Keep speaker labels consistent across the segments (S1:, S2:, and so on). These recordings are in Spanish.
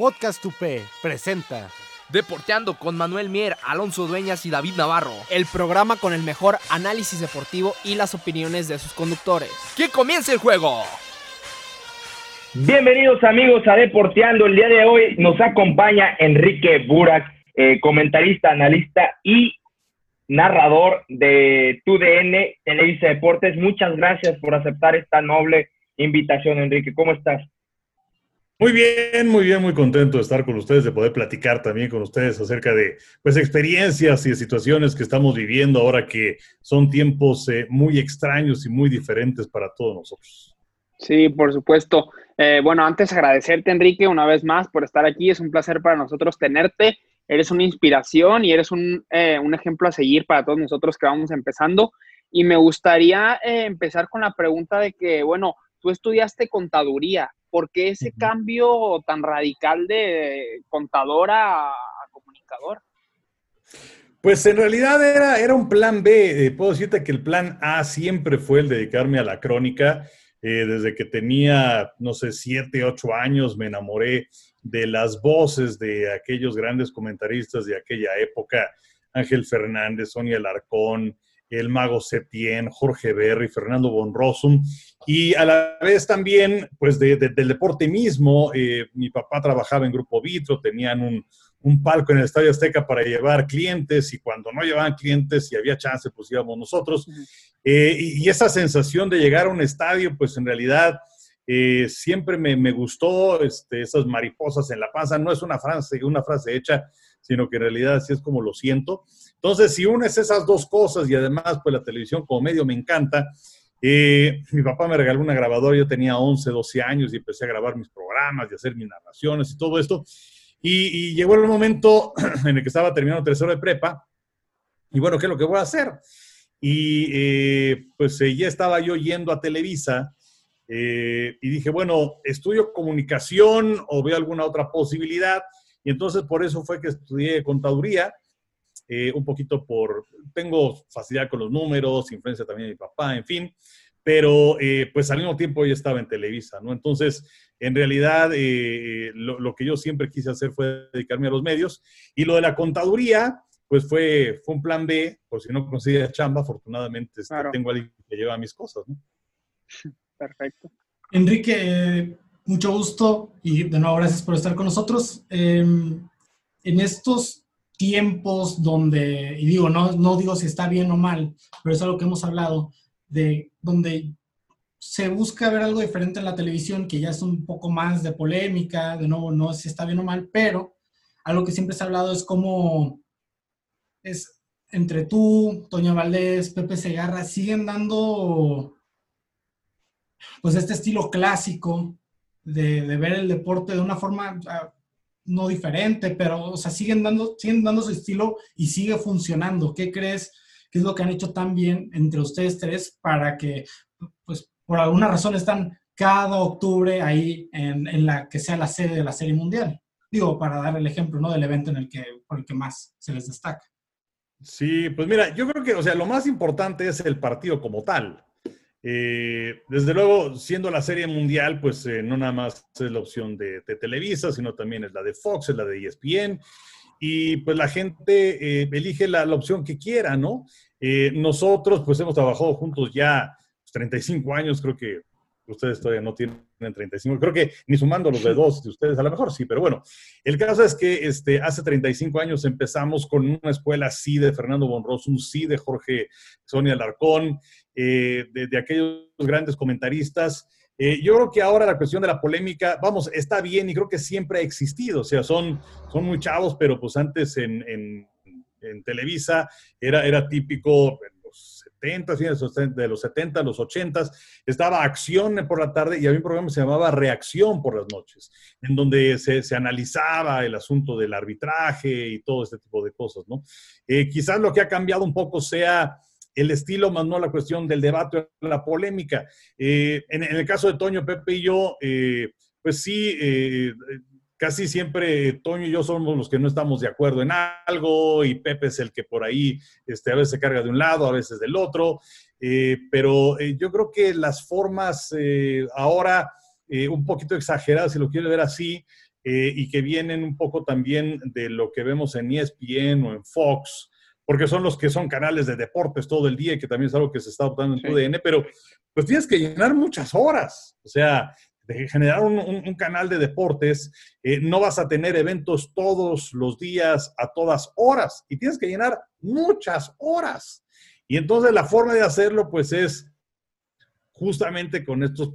S1: Podcast UP presenta
S2: Deporteando con Manuel Mier, Alonso Dueñas y David Navarro.
S3: el programa con el mejor análisis deportivo y las opiniones de sus conductores.
S2: ¡Que comience el juego!
S4: Bienvenidos amigos a Deporteando. El día de hoy nos acompaña Enrique Burak, eh, comentarista, analista y narrador de TUDN Televisa Deportes. Muchas gracias por aceptar esta noble invitación, Enrique. ¿Cómo estás?
S5: Muy bien, muy bien, muy contento de estar con ustedes, de poder platicar también con ustedes acerca de pues experiencias y de situaciones que estamos viviendo ahora que son tiempos eh, muy extraños y muy diferentes para todos nosotros.
S3: Sí, por supuesto. Eh, bueno, antes agradecerte, Enrique, una vez más por estar aquí. Es un placer para nosotros tenerte. Eres una inspiración y eres un, eh, un ejemplo a seguir para todos nosotros que vamos empezando. Y me gustaría eh, empezar con la pregunta de que, bueno, tú estudiaste contaduría. ¿Por qué ese cambio tan radical de contador a, a comunicador?
S5: Pues en realidad era, era un plan B. Eh, puedo decirte que el plan A siempre fue el dedicarme a la crónica. Eh, desde que tenía, no sé, siete, ocho años, me enamoré de las voces de aquellos grandes comentaristas de aquella época. Ángel Fernández, Sonia Larcón, el mago Septién, Jorge Berry, Fernando Bonrosum, y a la vez también, pues, de- de- del deporte mismo. Eh, mi papá trabajaba en Grupo Vitro, tenían un, un palco en el Estadio Azteca para llevar clientes, y cuando no llevaban clientes y había chance, pues íbamos nosotros. Eh, y, y esa sensación de llegar a un estadio, pues en realidad eh, siempre me, me gustó, este, esas mariposas en la panza, no es una frase, una frase hecha, sino que en realidad así es como lo siento. Entonces, si unes esas dos cosas y además, pues la televisión como medio me encanta, eh, mi papá me regaló una grabadora, yo tenía 11, 12 años y empecé a grabar mis programas y hacer mis narraciones y todo esto. Y, llegó el momento en el que estaba terminando tercero de prepa. Y bueno, ¿qué es lo que voy a hacer? Y eh, pues eh, ya estaba yo yendo a Televisa eh, y dije, bueno, estudio comunicación o veo alguna otra posibilidad. Y entonces por eso fue que estudié contaduría, eh, un poquito por, tengo facilidad con los números, influencia también de mi papá, en fin, pero eh, pues al mismo tiempo yo estaba en Televisa, ¿no? Entonces, en realidad, eh, lo, lo que yo siempre quise hacer fue dedicarme a los medios y lo de la contaduría, pues fue, fue un plan B, por si no conseguía chamba, afortunadamente este,
S3: Claro.
S5: tengo alguien que lleva mis cosas, ¿no?
S3: Perfecto.
S6: Enrique, mucho gusto y de nuevo gracias por estar con nosotros. Eh, en estos tiempos donde, y digo, no, no digo si está bien o mal, pero es algo que hemos hablado, de donde se busca ver algo diferente en la televisión, que ya es un poco más de polémica, de nuevo, no sé si está bien o mal, pero algo que siempre se ha hablado es cómo es entre tú, Toño Valdés, Pepe Segarra, siguen dando pues este estilo clásico de, ver el deporte de una forma ah, no diferente, pero o sea, siguen dando, siguen dando su estilo y sigue funcionando. ¿Qué crees que es lo que han hecho tan bien entre ustedes tres para que, pues, por alguna razón están cada octubre ahí en, en la que sea la sede de la Serie Mundial? Digo, para dar el ejemplo, ¿no? Del evento en el que, por el que más se les destaca.
S5: Sí, pues mira, yo creo que, o sea, lo más importante es el partido como tal. Eh, desde luego, siendo la serie mundial, pues eh, no nada más es la opción de, de Televisa, sino también es la de Fox, es la de ESPN, y pues la gente eh, elige la, la opción que quiera, ¿no? Eh, nosotros, pues hemos trabajado juntos ya pues, 35 años, creo que ustedes todavía no tienen 35, creo que ni sumando los de dos de ustedes, a lo mejor sí, pero bueno, el caso es que este, hace 35 años empezamos con una escuela sí de Fernando Bonrosum, sí de Jorge Sonia Larcón, eh, de, aquellos grandes comentaristas. Eh, yo creo que ahora la cuestión de la polémica, vamos, está bien y creo que siempre ha existido. O sea, son, son muy chavos, pero pues antes en, en- Televisa era, era típico en los 70, fines de los 70, los 80, estaba Acción por la tarde y había un programa que se llamaba Reacción por las noches, en donde se, se analizaba el asunto del arbitraje y todo este tipo de cosas, ¿no? Eh, quizás lo que ha cambiado un poco sea el estilo, más no la cuestión del debate la polémica. Eh, en, el caso de Toño, Pepe y yo, eh, pues sí, casi siempre Toño y yo somos los que no estamos de acuerdo en algo y Pepe es el que por ahí este, a veces se carga de un lado, a veces del otro, eh, pero eh, yo creo que las formas eh, ahora un poquito exageradas, si lo quiere ver así, y que vienen un poco también de lo que vemos en ESPN o en Fox, porque son los que son canales de deportes todo el día y que también es algo que se está adoptando en tu DN, pero pues tienes que llenar muchas horas. O sea, de generar un, canal de deportes, eh, no vas a tener eventos todos los días, a todas horas, y tienes que llenar muchas horas. Y entonces la forma de hacerlo, pues es justamente con estos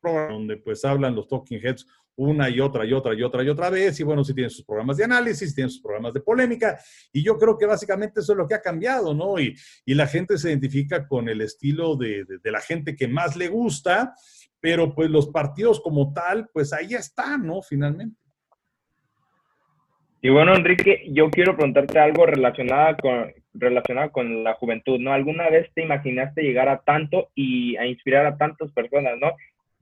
S5: programas donde pues hablan los talking heads una y otra y otra y otra y otra vez, y bueno, si tienen sus programas de análisis, tienen sus programas de polémica, y yo creo que básicamente eso es lo que ha cambiado, ¿no? Y, la gente se identifica con el estilo de, de la gente que más le gusta, pero pues los partidos como tal, pues ahí están, ¿no? Finalmente.
S4: Y bueno, Enrique, yo quiero preguntarte algo relacionado con, relacionado con la juventud, ¿no? ¿Alguna vez te imaginaste llegar a tanto y a inspirar a tantas personas, ¿no?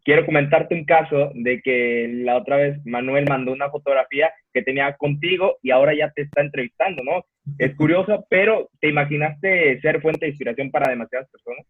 S4: Quiero comentarte un caso de que la otra vez Manuel mandó una fotografía que tenía contigo y ahora ya te está entrevistando, ¿no? Es curioso, pero ¿te imaginaste ser fuente de inspiración para demasiadas personas?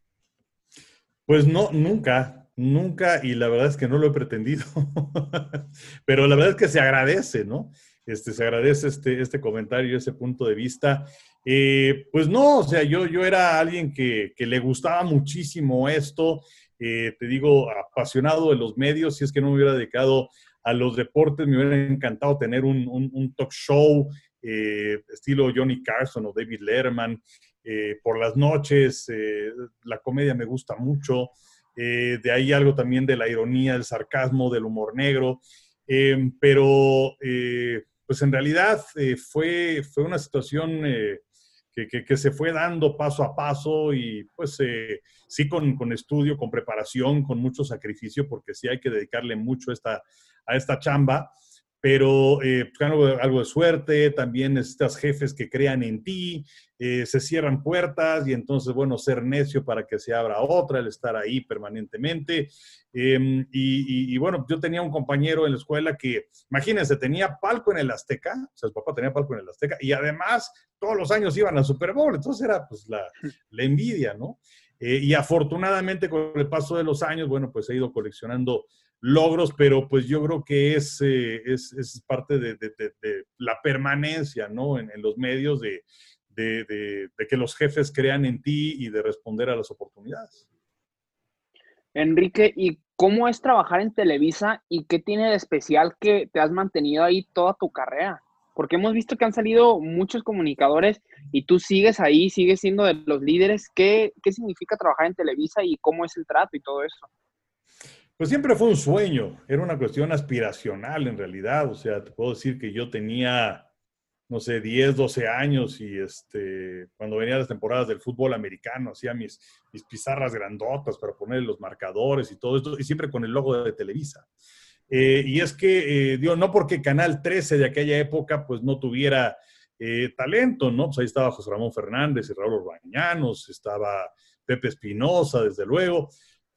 S5: Pues no, nunca. Nunca, y la verdad es que no lo he pretendido, pero la verdad es que se agradece, ¿no? Este, se agradece este, este comentario, ese punto de vista. Eh, pues no, o sea, yo, yo era alguien que, le gustaba muchísimo esto, eh, te digo, apasionado de los medios, si es que no me hubiera dedicado a los deportes, me hubiera encantado tener un, talk show eh, estilo Johnny Carson o David Letterman por las noches, la comedia me gusta mucho. Eh, de ahí algo también de la ironía, del sarcasmo, del humor negro, eh, pero eh, pues en realidad fue, fue una situación que, se fue dando paso a paso y pues sí con, con, estudio, con preparación, con mucho sacrificio, porque sí hay que dedicarle mucho esta, a esta chamba pero eh, pues, algo, de suerte, también necesitas jefes que crean en ti, eh, se cierran puertas y entonces, bueno, ser necio para que se abra otra, el estar ahí permanentemente. Em, y, bueno, yo tenía un compañero en la escuela que, imagínense, tenía palco en el Azteca, o sea, su papá tenía palco en el Azteca, y además todos los años iban al Super Bowl, entonces era pues la, la envidia, ¿no? Eh, y afortunadamente con el paso de los años, bueno, pues he ido coleccionando logros, pero pues yo creo que es, eh, es, parte de, la permanencia, ¿no? En, los medios de, que los jefes crean en ti y de responder a las oportunidades.
S3: Enrique, ¿y cómo es trabajar en Televisa y qué tiene de especial que te has mantenido ahí toda tu carrera? Porque hemos visto que han salido muchos comunicadores y tú sigues ahí, sigues siendo de los líderes. ¿Qué, qué significa trabajar en Televisa y cómo es el trato y todo eso?
S5: Pues siempre fue un sueño, era una cuestión aspiracional en realidad. O sea, te puedo decir que yo tenía, no sé, 10, 12 años y este, cuando venía las temporadas del fútbol americano, hacía mis, pizarras grandotas para poner los marcadores y todo esto, y siempre con el logo de Televisa. Eh, y es que, eh, digo, no porque Canal 13 de aquella época pues no tuviera eh, talento, ¿no? Pues ahí estaba José Ramón Fernández y Raúl Orbañanos, estaba Pepe Espinosa, desde luego,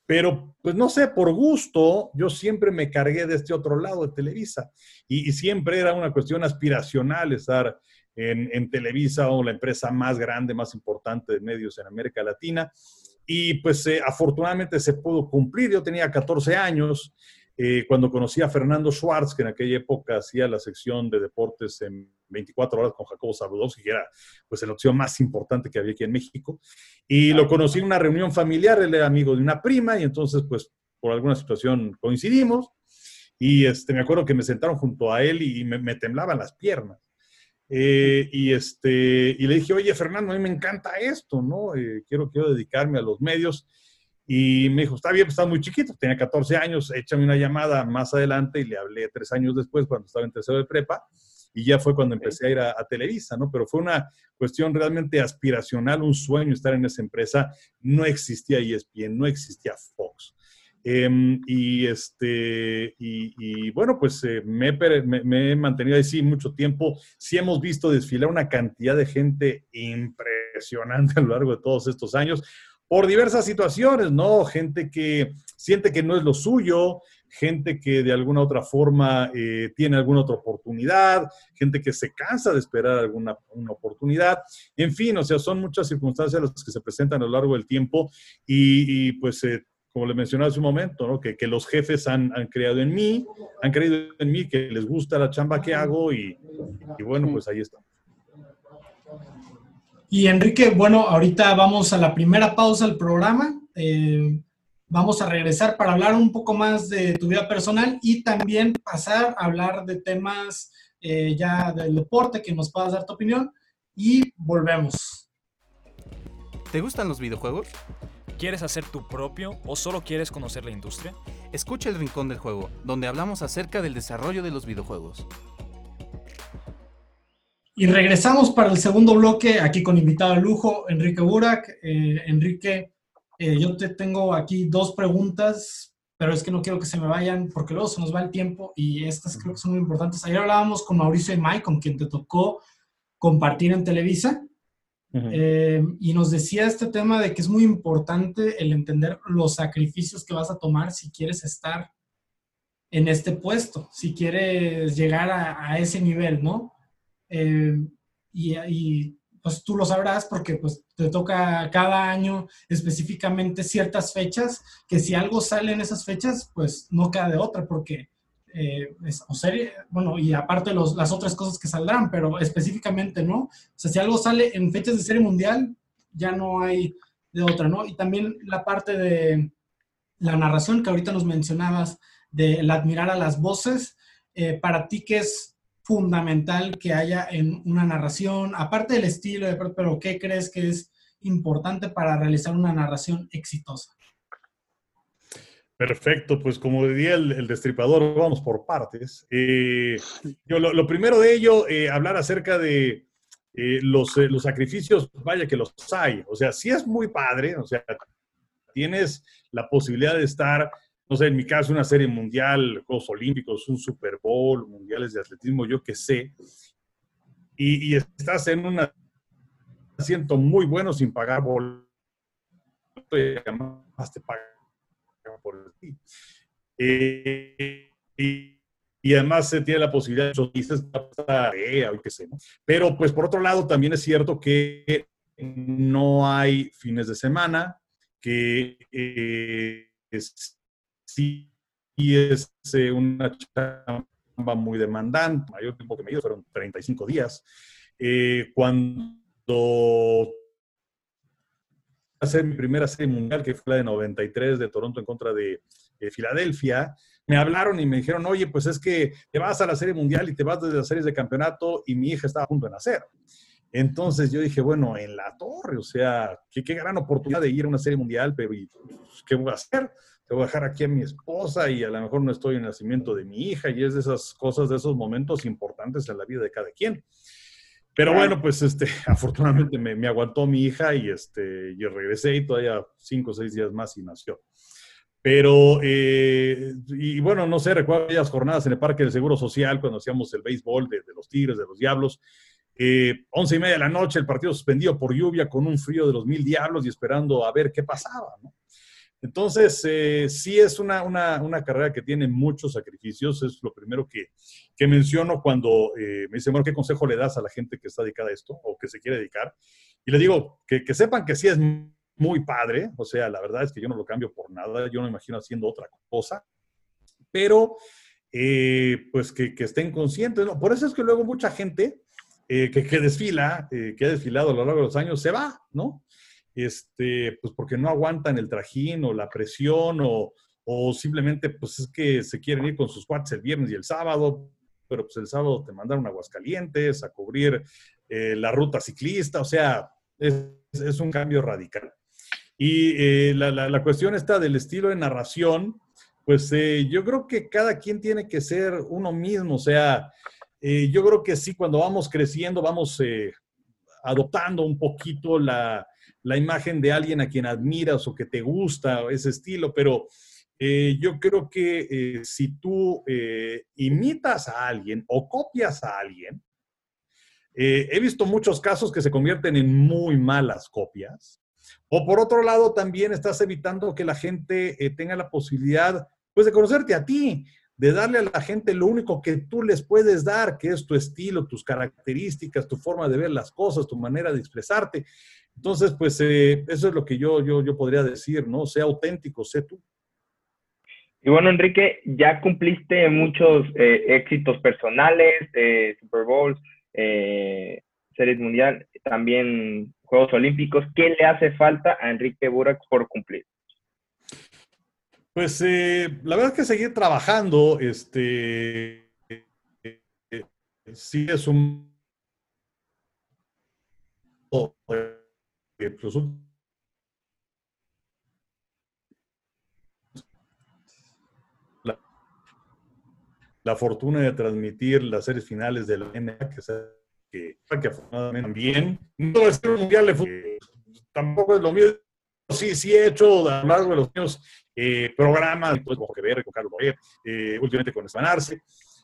S5: pero, pues no sé, por gusto, yo siempre me cargué de este otro lado de Televisa. Y, siempre era una cuestión aspiracional estar en, Televisa o la empresa más grande, más importante de medios en América Latina. Y pues eh, afortunadamente se pudo cumplir. Yo tenía 14 años eh, cuando conocí a Fernando Schwartz, que en aquella época hacía la sección de deportes en 24 horas con Jacobo Sabudowski, que era pues la opción más importante que había aquí en México. Y lo conocí en una reunión familiar, él era amigo de una prima y entonces pues por alguna situación coincidimos. Y este, me acuerdo que me sentaron junto a él y me, temblaban las piernas. Eh, y, este, y le dije, oye, Fernando, a mí me encanta esto, ¿no? Eh, quiero, quiero dedicarme a los medios. Y me dijo, está bien, pues estás muy chiquito, tenía 14 años, échame una llamada más adelante y le hablé tres años después cuando estaba en tercero de prepa. y ya fue cuando empecé a ir a, Televisa, ¿no? Pero fue una cuestión realmente aspiracional, un sueño estar en esa empresa. No existía ESPN, no existía Fox. Em, y, este, y, bueno, pues eh, me, me, he mantenido ahí mucho tiempo. Sí hemos visto desfilar una cantidad de gente impresionante a lo largo de todos estos años por diversas situaciones, ¿no? Gente que siente que no es lo suyo, gente que de alguna otra forma eh, tiene alguna otra oportunidad, gente que se cansa de esperar alguna una oportunidad. En fin, o sea, son muchas circunstancias las que se presentan a lo largo del tiempo y, pues, eh, como le mencionaba hace un momento, ¿no? que, que los jefes han, han, creado en mí, han creído en mí, que les gusta la chamba que hago y, y bueno, pues ahí está.
S6: Y Enrique, bueno, ahorita vamos a la primera pausa del programa. Eh, vamos a regresar para hablar un poco más de tu vida personal y también pasar a hablar de temas eh, ya del deporte, que nos puedas dar tu opinión. Y volvemos.
S7: ¿Te gustan los videojuegos?
S8: ¿Quieres hacer tu propio o solo quieres conocer la industria?
S7: Escucha el Rincón del Juego, donde hablamos acerca del desarrollo de los videojuegos.
S6: Y regresamos para el segundo bloque, aquí con invitado de lujo, Enrique Burak. Eh, Enrique, eh, yo te tengo aquí dos preguntas, pero es que no quiero que se me vayan porque luego se nos va el tiempo y estas creo que son muy importantes. Ayer hablábamos con Mauricio Emay, con quien te tocó compartir en Televisa, eh, y nos decía este tema de que es muy importante el entender los sacrificios que vas a tomar si quieres estar en este puesto, si quieres llegar a, a ese nivel, ¿no? Eh, y, pues tú lo sabrás porque pues te toca cada año específicamente ciertas fechas, que si algo sale en esas fechas, pues no queda de otra porque eh, es, o serie, bueno, y aparte los, las otras cosas que saldrán, pero específicamente no. O sea, si algo sale en fechas de serie mundial, ya no hay de otra, ¿no? Y también la parte de la narración que ahorita nos mencionabas, de el admirar a las voces, eh, para ti, ¿qué es fundamental que haya en una narración? Aparte del estilo, pero ¿qué crees que es importante para realizar una narración exitosa?
S5: Perfecto, pues como diría el, destripador, vamos por partes. Eh, yo, lo, primero de ello, eh, hablar acerca de eh, los, los, sacrificios, vaya que los hay. O sea, sí es muy padre, o sea, tienes la posibilidad de estar no sé, en mi caso, una serie mundial, Juegos Olímpicos, un Super Bowl, mundiales de atletismo, yo qué sé, y, estás en un asiento muy bueno sin pagar boleto y además te pagan por ti. Eh, y, además se tiene la posibilidad de dices, qué sé, ¿no? Pero pues por otro lado también es cierto que no hay fines de semana, que eh, es, sí es eh, una chamba muy demandante, mayor tiempo que me dio fueron 35 días. Eh, cuando hacer mi primera serie mundial, que fue la de 93 de Toronto en contra de, Filadelfia, me hablaron y me dijeron, oye, pues es que te vas a la serie mundial y te vas desde las series de campeonato y mi hija estaba a punto de nacer. Entonces yo dije, bueno, en la torre, o sea, qué, qué gran oportunidad de ir a una serie mundial, pero ¿qué voy a hacer? te voy a dejar aquí a mi esposa y a lo mejor no estoy en el nacimiento de mi hija y es de esas cosas, de esos momentos importantes en la vida de cada quien. Pero bueno, pues este, afortunadamente me, me aguantó mi hija y, este, yo regresé y todavía cinco o seis días más y nació. Pero, eh, y bueno, no sé, recuerdo aquellas jornadas en el Parque del Seguro Social cuando hacíamos el béisbol de, de los Tigres, de los Diablos. Eh, once y media de la noche, el partido suspendido por lluvia con un frío de los mil diablos y esperando a ver qué pasaba, ¿no? Entonces, eh, sí es una, carrera que tiene muchos sacrificios, es lo primero que, menciono cuando eh, me dicen, bueno, ¿qué consejo le das a la gente que está dedicada a esto o que se quiere dedicar? Y le digo, que, sepan que sí es muy padre, o sea, la verdad es que yo no lo cambio por nada, yo no me imagino haciendo otra cosa, pero eh, pues que, estén conscientes, ¿no? Por eso es que luego mucha gente que, que, desfila, que ha desfilado a lo largo de los años, se va, ¿no? este, pues porque no aguantan el trajín o la presión o, o simplemente pues es que se quieren ir con sus cuates el viernes y el sábado, pero pues el sábado te mandaron a Aguascalientes a cubrir eh, la ruta ciclista, o sea, es, un cambio radical. Y eh, la, la, cuestión está del estilo de narración, pues eh, yo creo que cada quien tiene que ser uno mismo, o sea, eh, yo creo que sí, cuando vamos creciendo, vamos eh, adoptando un poquito la, la, imagen de alguien a quien admiras o que te gusta, ese estilo, pero eh, yo creo que si tú imitas a alguien o copias a alguien, he visto muchos casos que se convierten en muy malas copias. O por otro lado, también estás evitando que la gente tenga la posibilidad, pues, de conocerte a ti de darle a la gente lo único que tú les puedes dar, que es tu estilo, tus características, tu forma de ver las cosas, tu manera de expresarte. Entonces, pues eh, eso es lo que yo, yo, yo podría decir, ¿no? Sea auténtico, sé tú.
S4: Y bueno, Enrique, ya cumpliste muchos eh, éxitos personales, eh, Super Bowls, Series Mundial, también Juegos Olímpicos. ¿Qué le hace falta a Enrique Burak por cumplir?
S5: Pues eh, la verdad es que seguir trabajando, este, eh, sí es un... Pues, la, fortuna de transmitir las series finales de la NBA, que, que, afortunadamente también, no es un mundial de fútbol, tampoco es lo mío, sí, sí he hecho a lo largo de los años eh, programas, pues, como que con Carlos Boyer, eh, últimamente con Espanarse,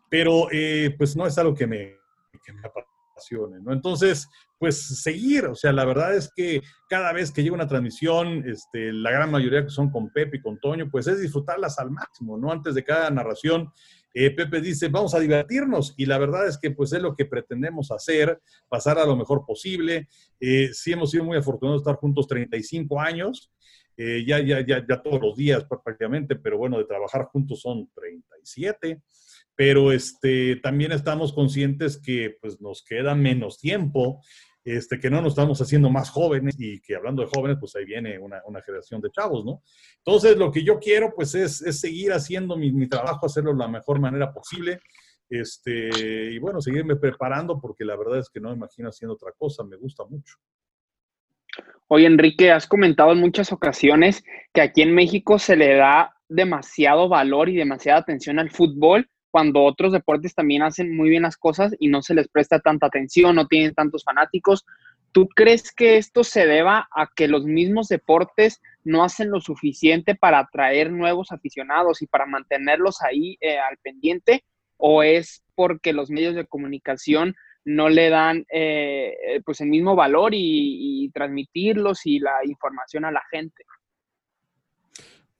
S5: pero eh, pues no es algo que me, que me apasione, ¿no? Entonces, pues seguir, o sea, la verdad es que cada vez que llega una transmisión, este, la gran mayoría que son con Pepe y con Toño, pues es disfrutarlas al máximo, ¿no? Antes de cada narración, eh, Pepe dice, vamos a divertirnos y la verdad es que pues es lo que pretendemos hacer, pasar a lo mejor posible. Eh, sí hemos sido muy afortunados de estar juntos 35 años, eh, ya, ya, ya, ya todos los días prácticamente, pero bueno, de trabajar juntos son 37 pero este, también estamos conscientes que pues, nos queda menos tiempo este, que no nos estamos haciendo más jóvenes y que hablando de jóvenes, pues ahí viene una, generación de chavos, ¿no? Entonces, lo que yo quiero, pues, es, seguir haciendo mi, trabajo, hacerlo de la mejor manera posible, este, y bueno, seguirme preparando, porque la verdad es que no me imagino haciendo otra cosa, me gusta mucho.
S3: Oye, Enrique, has comentado en muchas ocasiones que aquí en México se le da demasiado valor y demasiada atención al fútbol cuando otros deportes también hacen muy bien las cosas y no se les presta tanta atención, no tienen tantos fanáticos. ¿Tú crees que esto se deba a que los mismos deportes no hacen lo suficiente para atraer nuevos aficionados y para mantenerlos ahí eh, al pendiente? ¿O es porque los medios de comunicación no le dan eh, pues el mismo valor y transmitirlos y la información a la gente?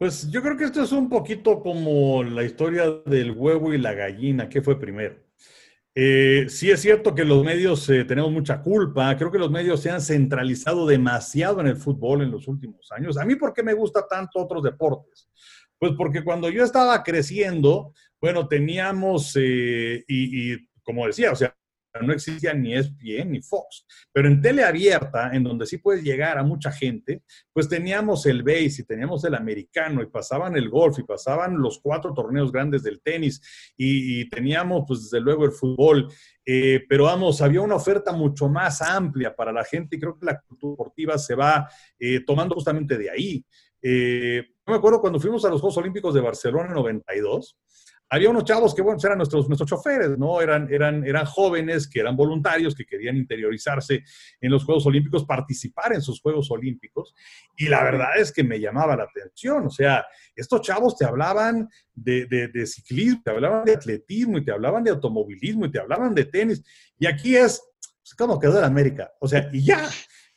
S5: Pues yo creo que esto es un poquito como la historia del huevo y la gallina, ¿qué fue primero? Eh, sí es cierto que los medios eh, tenemos mucha culpa, creo que los medios se han centralizado demasiado en el fútbol en los últimos años. A mí, ¿por qué me gusta tanto otros deportes? Pues porque cuando yo estaba creciendo, bueno, teníamos, eh, y, y como decía, o sea, no existía ni ESPN ni Fox. Pero en tele abierta, en donde sí puedes llegar a mucha gente, pues teníamos el base y teníamos el americano y pasaban el golf y pasaban los cuatro torneos grandes del tenis y, teníamos pues desde luego el fútbol. Eh, pero vamos, había una oferta mucho más amplia para la gente y creo que la cultura deportiva se va eh, tomando justamente de ahí. Eh, me acuerdo cuando fuimos a los Juegos Olímpicos de Barcelona en 92, había unos chavos que, bueno, eran nuestros, nuestros choferes, ¿no? Eran, eran, eran jóvenes que eran voluntarios, que querían interiorizarse en los Juegos Olímpicos, participar en sus Juegos Olímpicos. Y la verdad es que me llamaba la atención. O sea, estos chavos te hablaban de, de, ciclismo, te hablaban de atletismo, y te hablaban de automovilismo, y te hablaban de tenis. Y aquí es, pues, ¿cómo quedó en América? O sea, y ya.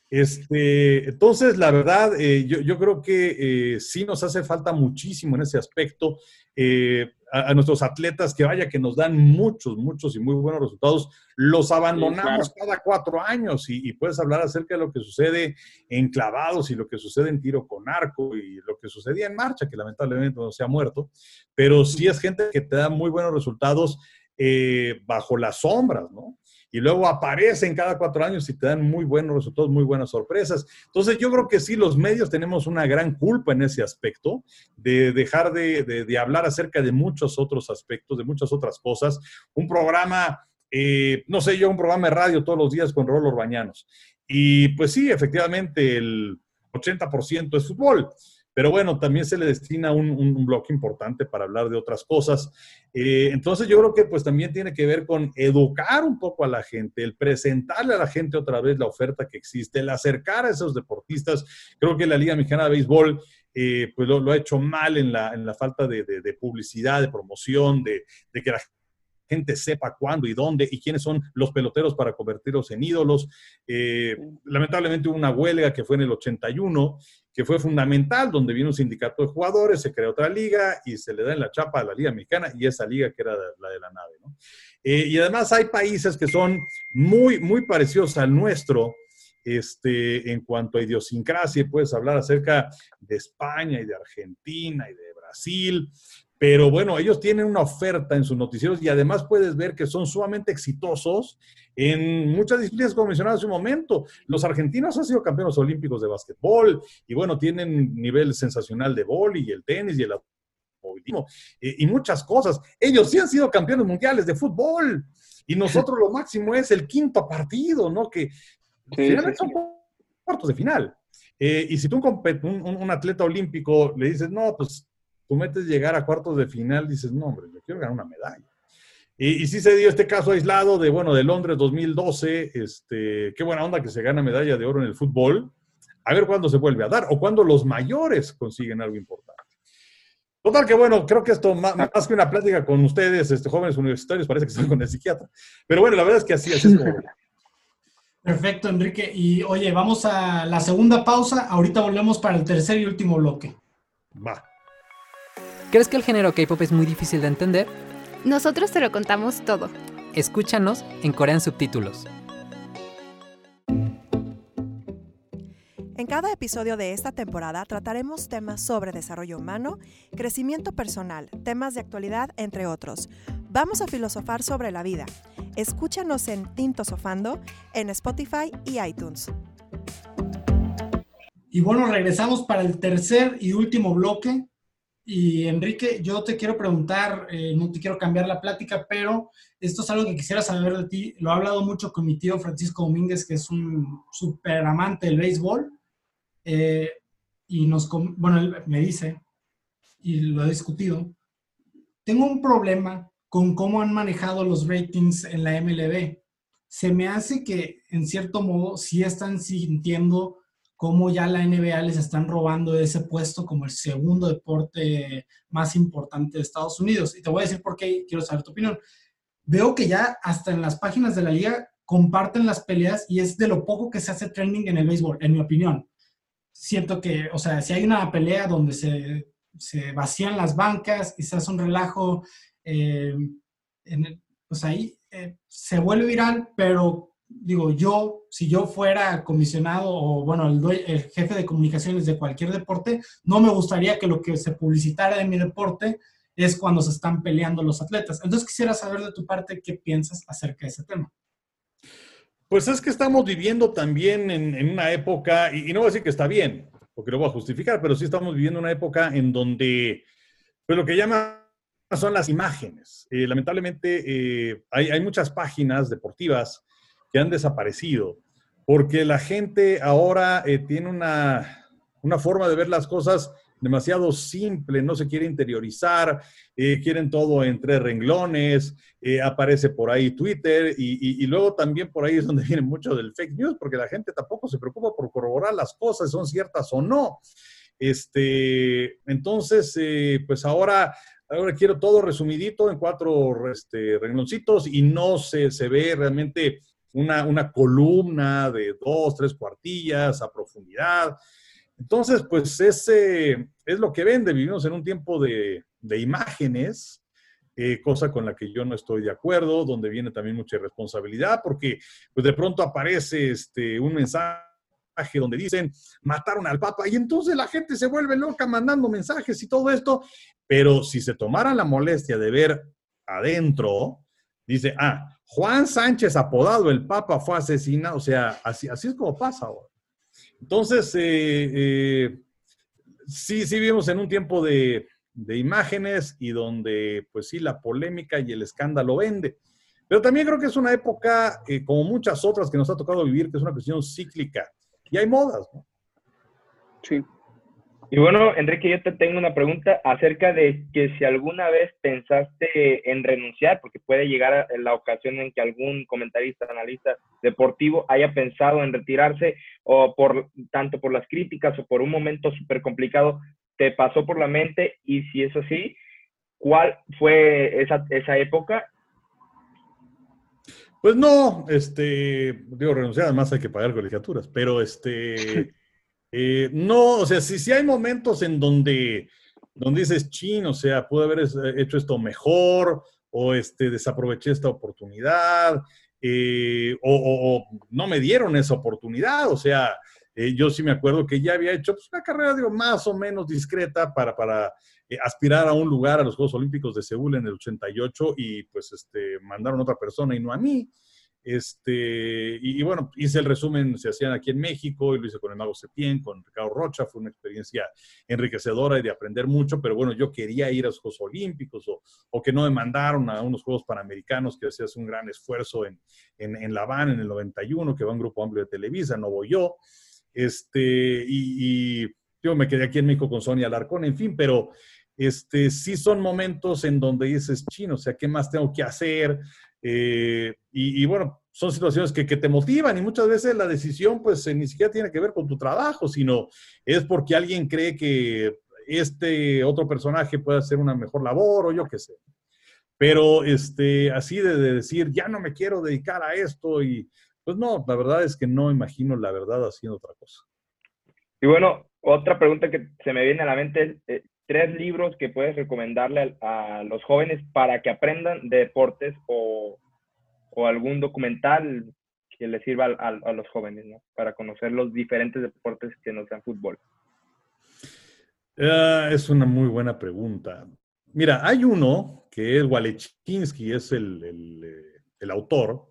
S5: Este, entonces, la verdad, eh, yo, yo, creo que eh, sí nos hace falta muchísimo en ese aspecto. Eh, a, nuestros atletas que vaya que nos dan muchos, muchos y muy buenos resultados, los abandonamos cada cuatro años y, puedes hablar acerca de lo que sucede en clavados y lo que sucede en tiro con arco y lo que sucedía en marcha, que lamentablemente no se ha muerto, pero sí es gente que te da muy buenos resultados eh, bajo las sombras, ¿no? Y luego aparecen cada cuatro años y te dan muy buenos resultados, muy buenas sorpresas. Entonces yo creo que sí, los medios tenemos una gran culpa en ese aspecto, de dejar de, hablar acerca de muchos otros aspectos, de muchas otras cosas. Un programa, eh, no sé yo, un programa de radio todos los días con Rolo Bañanos. Y pues sí, efectivamente, el 80% es fútbol pero bueno, también se le destina un, un bloque importante para hablar de otras cosas. Eh, entonces yo creo que pues también tiene que ver con educar un poco a la gente, el presentarle a la gente otra vez la oferta que existe, el acercar a esos deportistas. Creo que la Liga Mexicana de Béisbol eh, pues lo, ha hecho mal en la, en la falta de, de, publicidad, de promoción, de, de, que la gente sepa cuándo y dónde y quiénes son los peloteros para convertirlos en ídolos. Eh, lamentablemente hubo una huelga que fue en el 81, que fue fundamental, donde vino un sindicato de jugadores, se creó otra liga y se le da en la chapa a la liga mexicana y esa liga que era la de la nave. Eh, y además hay países que son muy, muy parecidos al nuestro. Este, en cuanto a idiosincrasia, puedes hablar acerca de España y de Argentina y de Brasil, pero bueno, ellos tienen una oferta en sus noticieros y además puedes ver que son sumamente exitosos en muchas disciplinas, como mencionaba hace un momento. Los argentinos han sido campeones olímpicos de básquetbol y bueno, tienen nivel sensacional de boli y el tenis y el automovilismo eh, y muchas cosas. Ellos sí han sido campeones mundiales de fútbol y nosotros lo máximo es el quinto partido, ¿no? Que finalmente son cuartos de final. Eh, y si tú un, un atleta olímpico le dices, no, pues tú metes llegar a cuartos de final, dices, no, hombre, yo quiero ganar una medalla. Y, y sí se dio este caso aislado de, bueno, de Londres 2012, este, qué buena onda que se gana medalla de oro en el fútbol. A ver cuándo se vuelve a dar o cuándo los mayores consiguen algo importante. Total que bueno, creo que esto más, que una plática con ustedes, este, jóvenes universitarios, parece que están con el psiquiatra. Pero bueno, la verdad es que así, así es como...
S6: Perfecto, Enrique. Y oye, vamos a la segunda pausa. Ahorita volvemos para el tercer y último bloque.
S5: Va.
S9: ¿Crees que el género K-pop es muy difícil de entender?
S10: Nosotros te lo contamos todo.
S9: Escúchanos en Corean Subtítulos.
S11: En cada episodio de esta temporada trataremos temas sobre desarrollo humano, crecimiento personal, temas de actualidad, entre otros. Vamos a filosofar sobre la vida. Escúchanos en Tinto Sofando, en Spotify y iTunes.
S6: Y bueno, regresamos para el tercer y último bloque y Enrique, yo te quiero preguntar, eh, no te quiero cambiar la plática, pero esto es algo que quisiera saber de ti. Lo he hablado mucho con mi tío Francisco Domínguez, que es un súper amante del béisbol. Eh, y nos, bueno, él me dice, y lo he discutido, tengo un problema con cómo han manejado los ratings en la MLB. Se me hace que, en cierto modo, sí están sintiendo cómo ya la NBA les están robando ese puesto como el segundo deporte más importante de Estados Unidos. Y te voy a decir por qué, quiero saber tu opinión. Veo que ya hasta en las páginas de la liga comparten las peleas y es de lo poco que se hace trending en el béisbol, en mi opinión. Siento que, o sea, si hay una pelea donde se, se vacían las bancas y se hace un relajo, eh, pues ahí eh, se vuelve viral, pero digo, yo, si yo fuera comisionado o, bueno, el, el, jefe de comunicaciones de cualquier deporte, no me gustaría que lo que se publicitara de mi deporte es cuando se están peleando los atletas. Entonces quisiera saber de tu parte qué piensas acerca de ese tema.
S5: Pues es que estamos viviendo también en, una época, y, no voy a decir que está bien, porque lo voy a justificar, pero sí estamos viviendo una época en donde, pues lo que llama son las imágenes. Eh, lamentablemente eh, hay, hay, muchas páginas deportivas que han desaparecido, porque la gente ahora eh, tiene una, una, forma de ver las cosas demasiado simple, no se quiere interiorizar, eh, quieren todo entre renglones, eh, aparece por ahí Twitter y, y, luego también por ahí es donde viene mucho del fake news, porque la gente tampoco se preocupa por corroborar las cosas, son ciertas o no. Este, entonces, pues ahora ahora quiero todo resumidito en cuatro este, rengloncitos y no se, se, ve realmente una, columna de dos, tres cuartillas a profundidad. Entonces, pues ese es lo que vende. Vivimos en un tiempo de, imágenes, eh, cosa con la que yo no estoy de acuerdo, donde viene también mucha responsabilidad, porque pues de pronto aparece este, un mensaje donde dicen mataron al Papa y entonces la gente se vuelve loca mandando mensajes y todo esto, pero si se tomaran la molestia de ver adentro, dice, ah, Juan Sánchez, apodado el Papa, fue asesinado. O sea, así, así es como pasa ahora. Entonces, eh, eh, sí, sí vivimos en un tiempo de, imágenes y donde, pues sí, la polémica y el escándalo vende. Pero también creo que es una época, eh, como muchas otras que nos ha tocado vivir, que es una cuestión cíclica. Y hay modas, ¿no?
S3: Sí.
S4: Y bueno, Enrique, yo te tengo una pregunta acerca de que si alguna vez pensaste en renunciar, porque puede llegar la ocasión en que algún comentarista, analista deportivo haya pensado en retirarse, o por tanto por las críticas o por un momento súper complicado, te pasó por la mente, y si es así, ¿cuál fue esa, esa época?
S5: Pues no, este, digo, renunciar, además hay que pagar colegiaturas, pero este... Eh, no, o sea, si, hay momentos en donde, donde dices, chin, o sea, pude haber hecho esto mejor, o este, desaproveché esta oportunidad, eh, o, no me dieron esa oportunidad, o sea, eh, yo sí me acuerdo que ya había hecho pues, una carrera, más o menos discreta para, para aspirar a un lugar a los Juegos Olímpicos de Seúl en el 88 y pues este, mandaron a otra persona y no a mí. Este, y, bueno, hice el resumen, se hacían aquí en México y lo hice con el Mago Sepien, con Ricardo Rocha, fue una experiencia enriquecedora y de aprender mucho, pero bueno, yo quería ir a los Juegos Olímpicos o, o que no me mandaron a unos Juegos Panamericanos que hacías un gran esfuerzo en, en, en La Habana en el 91, que va un grupo amplio de Televisa, no voy yo. Este, y, y yo me quedé aquí en México con Sonia Alarcón, en fin, pero este, sí son momentos en donde dices, chino, o sea, ¿qué más tengo que hacer? Eh, y, bueno, son situaciones que, te motivan y muchas veces la decisión pues eh, ni siquiera tiene que ver con tu trabajo, sino es porque alguien cree que este otro personaje puede hacer una mejor labor o yo qué sé. Pero este, así de, decir, ya no me quiero dedicar a esto y pues no, la verdad es que no imagino la verdad haciendo otra cosa.
S4: Y bueno, otra pregunta que se me viene a la mente es, eh, tres libros que puedes recomendarle a, los jóvenes para que aprendan de deportes o, algún documental que les sirva a, los jóvenes. Para conocer los diferentes deportes que no sean fútbol.
S5: Ah, es una muy buena pregunta. Mira, hay uno que es Walechinsky, es el, el, eh, el autor,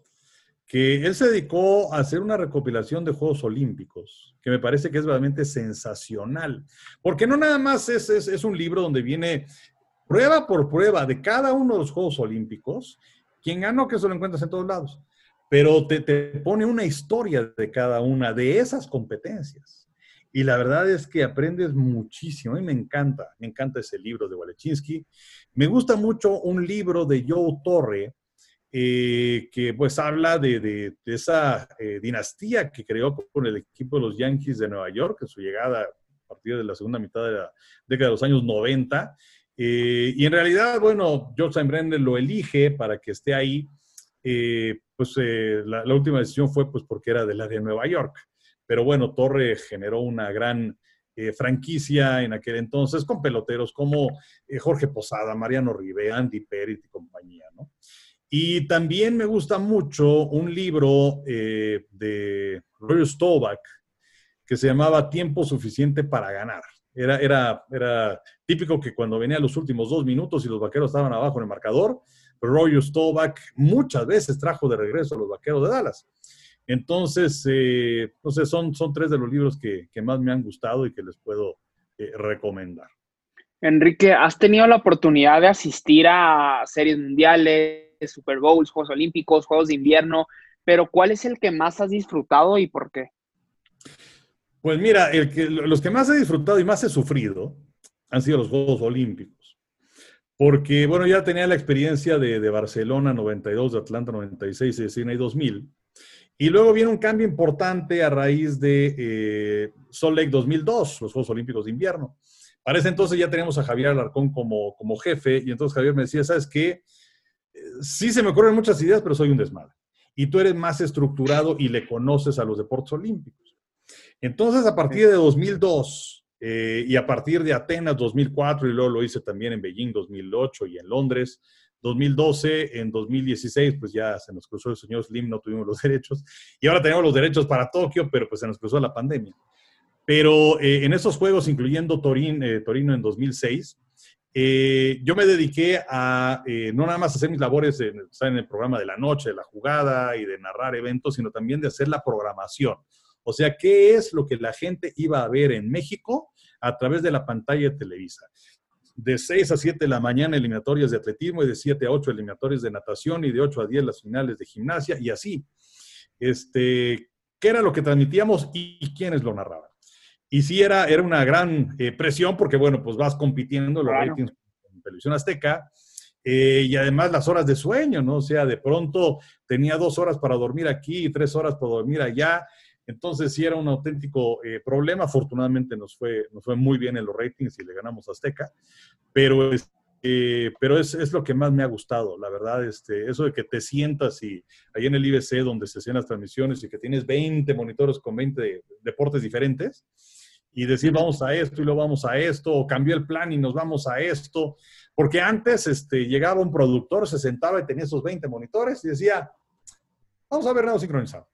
S5: que él se dedicó a hacer una recopilación de Juegos Olímpicos, que me parece que es realmente sensacional, porque no nada más es, es, un libro donde viene prueba por prueba de cada uno de los Juegos Olímpicos, quien ganó, que eso lo encuentras en todos lados, pero te, te pone una historia de cada una de esas competencias. Y la verdad es que aprendes muchísimo y me encanta, me encanta ese libro de Walechinsky. Me gusta mucho un libro de Joe Torre, eh, que pues habla de, esa eh, dinastía que creó con el equipo de los Yankees de Nueva York, en su llegada a partir de la segunda mitad de la década de los años 90. Eh, y en realidad, bueno, George Steinbrenner lo elige para que esté ahí. pues la, última decisión fue pues porque era del área de Nueva York. Pero bueno, Torre generó una gran franquicia en aquel entonces con peloteros como Jorge Posada, Mariano Rive, Andy Perit y compañía, ¿no? Y también me gusta mucho un libro eh, de Roger Staubach que se llamaba Tiempo suficiente para ganar. Era, era, era típico que cuando venía los últimos dos minutos y los vaqueros estaban abajo en el marcador, Roger Staubach muchas veces trajo de regreso a los vaqueros de Dallas. Entonces, eh, sé, son, son tres de los libros que, que, más me han gustado y que les puedo eh, recomendar.
S3: Enrique, ¿has tenido la oportunidad de asistir a series mundiales? Super Bowls, Juegos Olímpicos, Juegos de Invierno, pero ¿cuál es el que más has disfrutado y por qué?
S5: Pues mira, los que más he disfrutado y más he sufrido han sido los Juegos Olímpicos. Porque, bueno, ya tenía la experiencia de, Barcelona 92, de Atlanta 96 y de Sydney 2000. Y luego viene un cambio importante a raíz de eh, Salt Lake 2002, los Juegos Olímpicos de Invierno. Para ese entonces ya teníamos a Javier Alarcón como, como jefe y entonces Javier me decía, ¿sabes qué? Sí se me ocurren muchas ideas, pero soy un desmadre. Y tú eres más estructurado y le conoces a los deportes olímpicos. Entonces, a partir de 2002 eh, y a partir de Atenas 2004, y luego lo hice también en Beijing 2008 y en Londres 2012, en 2016, pues ya se nos cruzó el señor Slim, no tuvimos los derechos. Y ahora tenemos los derechos para Tokio, pero pues se nos cruzó la pandemia. Pero eh, en esos juegos, incluyendo eh, Torino en 2006, eh, yo me dediqué a eh, no nada más hacer mis labores en, el programa de la noche, de la jugada y de narrar eventos, sino también de hacer la programación. O sea, ¿qué es lo que la gente iba a ver en México a través de la pantalla de Televisa? De 6 a 7 de la mañana eliminatorias de atletismo y de 7 a 8 eliminatorias de natación y de 8 a 10 las finales de gimnasia y así. Este, ¿Qué era lo que transmitíamos y quiénes lo narraban? Y sí era, era una gran eh, presión porque, bueno, pues vas compitiendo los ratings en televisión azteca. Eh, y además las horas de sueño, ¿no? O sea, de pronto tenía dos horas para dormir aquí y tres horas para dormir allá. Entonces sí era un auténtico eh, problema. Afortunadamente nos fue, nos fue muy bien en los ratings y le ganamos a Azteca. Pero, eh, pero es, es, lo que más me ha gustado, la verdad. Este, eso de que te sientas y ahí en el IBC donde se hacían las transmisiones y que tienes 20 monitores con 20 deportes diferentes y decir vamos a esto y luego vamos a esto, o cambió el plan y nos vamos a esto. Porque antes este, llegaba un productor, se sentaba y tenía esos 20 monitores y decía, vamos a ver nada sincronizado.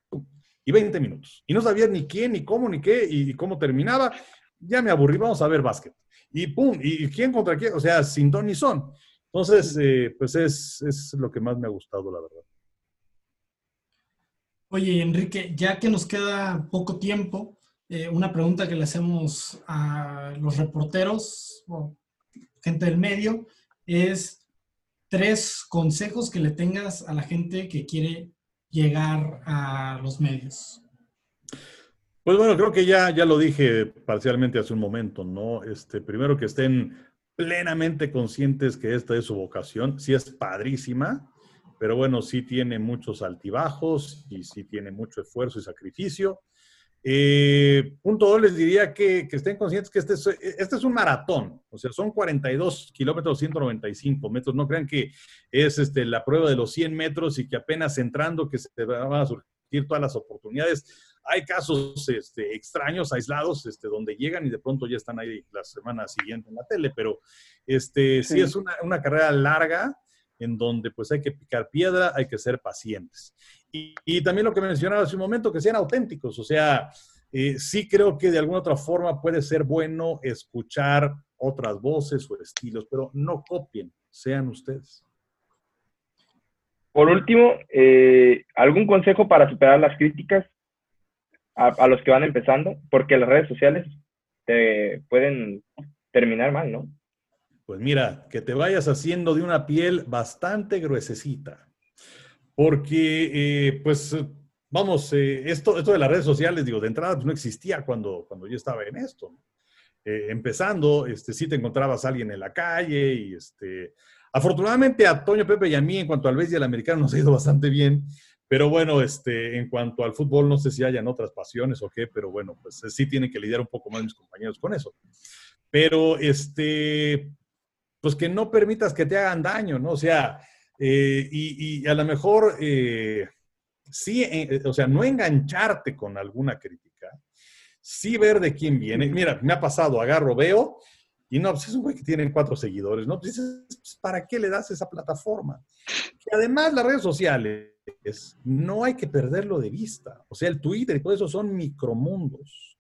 S5: Y 20 minutos. Y no sabía ni quién, ni cómo, ni qué, y cómo terminaba. Ya me aburrí, vamos a ver básquet. Y pum, y quién contra quién, o sea, sin don ni son. Entonces, eh, pues es, es lo que más me ha gustado, la verdad.
S6: Oye, Enrique, ya que nos queda poco tiempo, eh, una pregunta que le hacemos a los reporteros o gente del medio es tres consejos que le tengas a la gente que quiere llegar a los medios.
S5: Pues bueno, creo que ya, ya lo dije parcialmente hace un momento, ¿no? Este, primero que estén plenamente conscientes que esta es su vocación, sí es padrísima, pero bueno, sí tiene muchos altibajos y sí tiene mucho esfuerzo y sacrificio. Eh, punto dos, les diría que, que estén conscientes que este es, este es, un maratón, o sea, son 42 kilómetros, 195 metros. No crean que es este, la prueba de los 100 metros y que apenas entrando que se van a surgir todas las oportunidades. Hay casos este, extraños, aislados, este, donde llegan y de pronto ya están ahí la semana siguiente en la tele, pero este, sí, sí es una, una carrera larga en donde pues hay que picar piedra, hay que ser pacientes. Y, también lo que mencionaba hace un momento, que sean auténticos, o sea, eh, sí creo que de alguna otra forma puede ser bueno escuchar otras voces o estilos, pero no copien, sean ustedes.
S4: Por último, eh, ¿algún consejo para superar las críticas a, a, los que van empezando? Porque las redes sociales te pueden terminar mal, ¿no?
S5: Pues mira, que te vayas haciendo de una piel bastante gruesecita. Porque, eh, pues, vamos, eh, esto, esto de las redes sociales, digo, de entrada pues, no existía cuando, cuando yo estaba en esto. Eh, empezando, este, sí te encontrabas alguien en la calle y, este, afortunadamente a Toño, Pepe y a mí, en cuanto al béisbol americano, nos ha ido bastante bien. Pero bueno, este, en cuanto al fútbol, no sé si hayan otras pasiones o qué, pero bueno, pues sí tienen que lidiar un poco más mis compañeros con eso. Pero, este, pues que no permitas que te hagan daño, ¿no? O sea, eh, y, a lo mejor, eh, sí, eh, o sea, no engancharte con alguna crítica, sí ver de quién viene. Mira, me ha pasado, agarro, veo, y no, pues es un güey que tiene cuatro seguidores, ¿no? Pues dices, ¿para qué le das esa plataforma? Y además las redes sociales, no hay que perderlo de vista. O sea, el Twitter y todo eso son micromundos.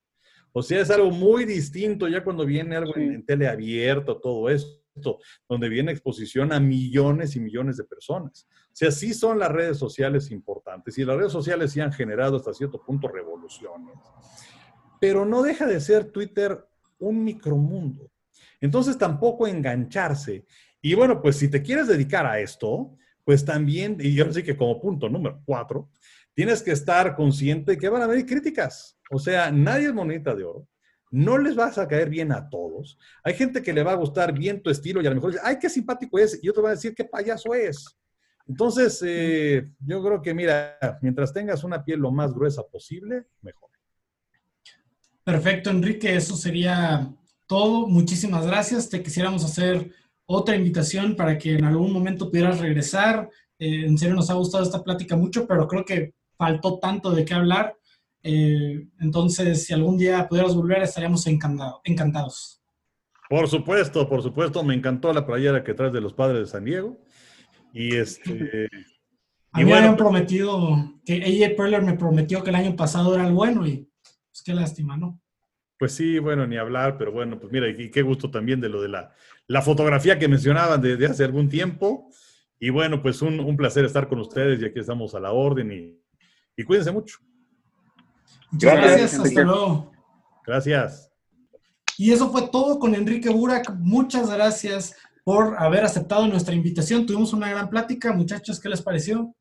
S5: O sea, es algo muy distinto ya cuando viene algo en, en tele abierto, todo eso donde viene exposición a millones y millones de personas. O sea, sí son las redes sociales importantes y las redes sociales sí han generado hasta cierto punto revoluciones, pero no deja de ser Twitter un micromundo. Entonces tampoco engancharse. Y bueno, pues si te quieres dedicar a esto, pues también, y yo sé que como punto número cuatro, tienes que estar consciente que van a haber críticas. O sea, nadie es moneda de oro no les vas a caer bien a todos. Hay gente que le va a gustar bien tu estilo y a lo mejor dice, ay, qué simpático es, y otro va a decir, qué payaso es. Entonces, eh, yo creo que, mira, mientras tengas una piel lo más gruesa posible, mejor.
S6: Perfecto, Enrique, eso sería todo. Muchísimas gracias. Te quisiéramos hacer otra invitación para que en algún momento pudieras regresar. Eh, en serio, nos ha gustado esta plática mucho, pero creo que faltó tanto de qué hablar eh, entonces, si algún día pudieras volver, estaríamos encantado, encantados.
S5: Por supuesto, por supuesto, me encantó la playera que traes de los padres de San Diego. Y este.
S6: A mí me habían prometido que AJ Perler me prometió que el año pasado era el bueno y pues qué lástima, ¿no?
S5: Pues sí, bueno, ni hablar, pero bueno, pues mira, y qué gusto también de lo de la, la fotografía que mencionaban desde hace algún tiempo. Y bueno, pues un, un, placer estar con ustedes y aquí estamos a la orden y, y cuídense mucho.
S6: Muchas gracias, hasta luego.
S5: Gracias.
S6: Y eso fue todo con Enrique Burak. Muchas gracias por haber aceptado nuestra invitación. Tuvimos una gran plática. Muchachos, ¿qué les pareció?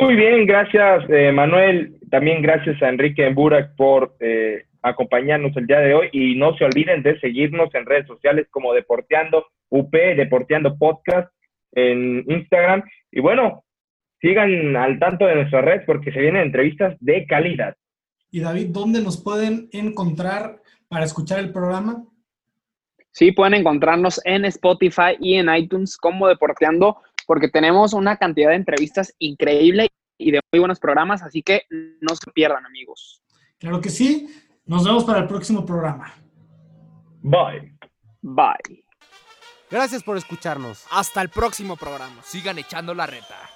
S4: Muy bien, gracias eh, Manuel. También gracias a Enrique Burak por eh, acompañarnos el día de hoy y no se olviden de seguirnos en redes sociales como Deporteando UP, Deporteando Podcast en Instagram. Y bueno, sigan al tanto de nuestras redes porque se vienen entrevistas de calidad.
S6: Y David, ¿dónde nos pueden encontrar para escuchar el programa?
S3: Sí, pueden encontrarnos en Spotify y en iTunes como Deporteando, porque tenemos una cantidad de entrevistas increíble y de muy buenos programas, así que no se pierdan, amigos.
S6: Claro que sí. Nos vemos para el próximo programa.
S4: Bye.
S3: Bye.
S1: Gracias por escucharnos.
S2: Hasta el próximo programa. Sigan echando la reta.